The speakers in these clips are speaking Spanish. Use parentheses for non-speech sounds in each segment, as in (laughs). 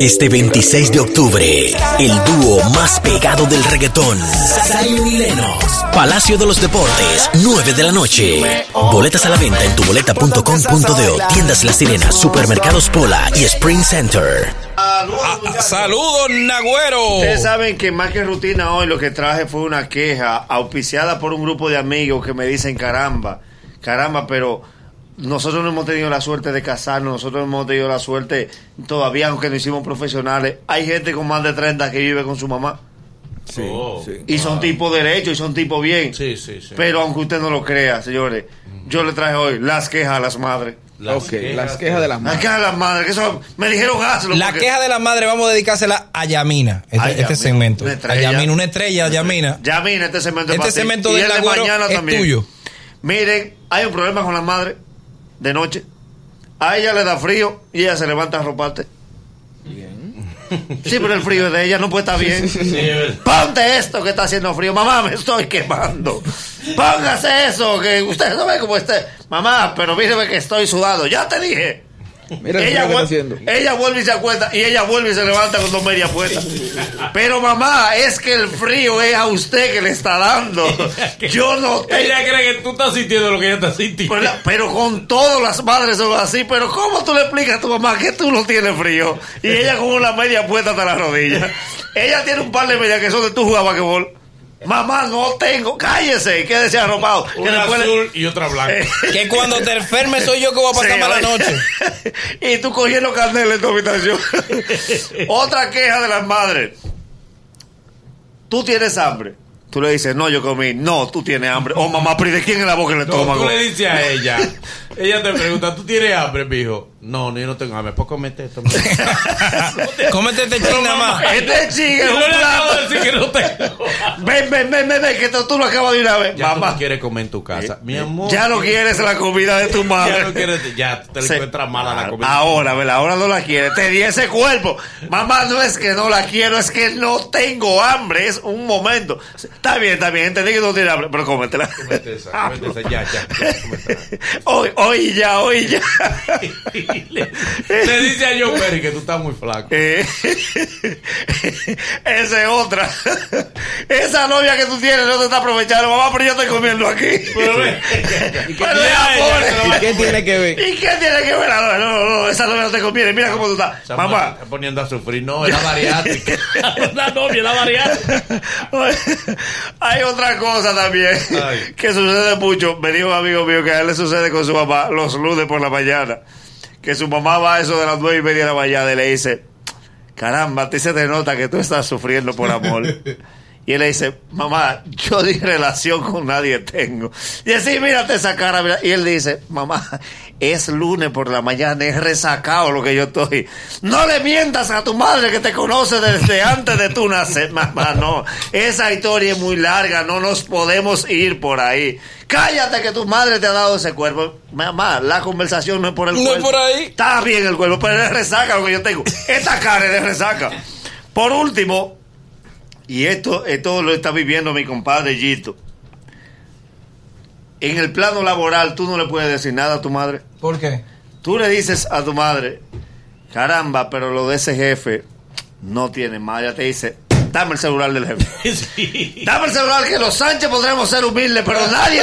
Este 26 de octubre, el dúo más pegado del reggaetón, Zion y Lennox, Palacio de los Deportes, 9 de la noche. Boletas a la venta en tuboleta.com.de, tiendas La Sirena, supermercados Pola y Spring Center. Ah, Saludos, Nagüero. Ustedes saben que más que rutina hoy lo que traje fue una queja auspiciada por un grupo de amigos que me dicen caramba, caramba, pero nosotros no hemos tenido la suerte de casarnos, nosotros no hemos tenido la suerte todavía, aunque no hicimos profesionales. Hay gente con más de 30 que vive con su mamá. Sí, sí. Y son tipos derechos y son tipos bien. Sí, sí, sí. Pero aunque usted no lo crea, señores, yo le traje hoy las quejas a las madres. Las quejas las quejas de las Las madres. quejas a las madres, que eso me dijeron hazlo. La porque- queja de la madre vamos a dedicársela a Yamina, este, A este Yamina, segmento. una A estrella. Yamina, una estrella, Yamina. Ya miren, este segmento es Este para ti. segmento Y del el de Agüero mañana es también. tuyo. Miren, hay un problema con la madre de noche. A ella le da frío y ella se levanta a roparte. Sí, pero el frío es de ella no puede estar bien. Ponte esto que está haciendo frío. Mamá, me estoy quemando. Póngase eso, que usted no ve cómo esté. Mamá, pero míreme que estoy sudado. Ya te dije. Mira ella, frío que está vuel- haciendo. ella vuelve y se acuesta y ella vuelve y se levanta con dos medias puestas. Pero mamá, es que el frío es a usted que le está dando. (laughs) Yo no tengo. Ella cree que tú estás sintiendo lo que ella está sintiendo. Pero, pero con todas las madres son así. Pero ¿cómo tú le explicas a tu mamá que tú no tienes frío? Y ella con una media puesta hasta la rodilla. Ella tiene un par de medias que son de tu jugabas basquetbol. Mamá, no tengo. Cállese, quédese arropado. Que Una después le- azul y otra blanca. (laughs) Que cuando te enfermes soy yo que voy a pasar Sí, mala oye. noche. (laughs) y tú cogiendo candela en tu habitación. (laughs) Otra queja de las madres. Tú tienes hambre. Tú le dices, no, yo comí. No, tú tienes hambre. Oh, mamá, pero ¿y de quién es la boca en el No, estómago? tú le dices a ella. Ella te pregunta, ¿tú tienes hambre, mijo? No, no, yo no tengo hambre. ¿Por comete esto? (laughs) Cómete este ching nada más. Este chico es un plato. de decir que no tengo. Ven, ven, ven, ven, ven, que tú, tú lo acabas de una vez. Ya tú mamá, no quieres comer en tu casa. Mi amor. ya no quieres la comida de tu madre. Ya no quieres. Ya te Se- encuentras mala la comida. Ahora, ¿verdad? Ahora no la quiere. Te di ese cuerpo. Mamá, no es que no la quiero, es que no tengo hambre. Es un momento. Está bien, está bien. Entendí que no tienes hambre, pero cómetela. Cómete esa, cómete esa. Ya, ya. ya, cómetela. (laughs) Hoy, hoy ya, hoy ya. le, le dice a John Perry que tú estás muy flaco. Eh, Esa es otra. Esa novia que tú tienes no te está aprovechando. Mamá, pero yo estoy comiendo aquí. Pero ve, ¿y qué Pero tiene ella? Se lo va ¿Y qué tiene que ver? ¿Y qué tiene que ver? No, no, no, esa novia no te conviene. Mira cómo tú estás. Esa Mamá. está poniendo a sufrir. No, es la bariátrica. la (laughs) novia, la bariátrica. Hay otra cosa también Ay. que sucede mucho. Me dijo un amigo mío que a él le sucede con su mamá los lunes por la mañana. Que su mamá va a eso de las nueve y media de la mañana y le dice: Caramba, a ti se te nota que tú estás sufriendo por amor. (laughs) Y él le dice, mamá, yo ni relación con nadie tengo. Y así, mírate esa cara. mira. Y él dice, mamá, es lunes por la mañana, es resacado lo que yo estoy. No le mientas a tu madre que te conoce desde antes de tu nacer. Mamá, no. Esa historia es muy larga, no nos podemos ir por ahí. Cállate que tu madre te ha dado ese cuerpo. Mamá, la conversación no es por el No es cuerpo. por ahí. Está bien el cuerpo, pero es resaca lo que yo tengo. Esta cara es de resaca. Por último, y esto, esto lo está viviendo mi compadre Gito. En el plano laboral, tú no le puedes decir nada a tu madre. ¿Por qué? Tú le dices a tu madre, caramba, pero lo de ese jefe no tiene. Ella te dice, dame el celular del jefe. (laughs) (laughs) Sí. Dame el celular que los Sánchez podremos ser humildes, pero nadie.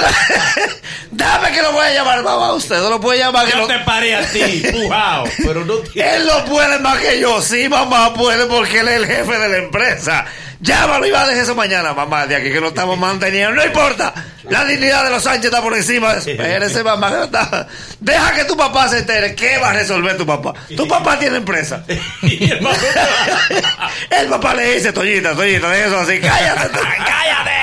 (laughs) dame que lo voy a llamar, mamá. Usted no lo puede llamar. Que Yo lo- te paré a ti, (laughs) pujao. Pero no. Él no puede más que yo. Sí, mamá puede porque él es el jefe de la empresa. Llámalo y va a dejar eso mañana, mamá. De aquí que lo estamos manteniendo. No importa. La dignidad de los Sánchez está por encima. Espérese, mamá. no Deja que tu papá se entere. ¿Qué va a resolver tu papá? Tu papá tiene empresa. (laughs) (laughs) El papá le dice, Toñita, Toñita, de eso así. Cállate, cállate.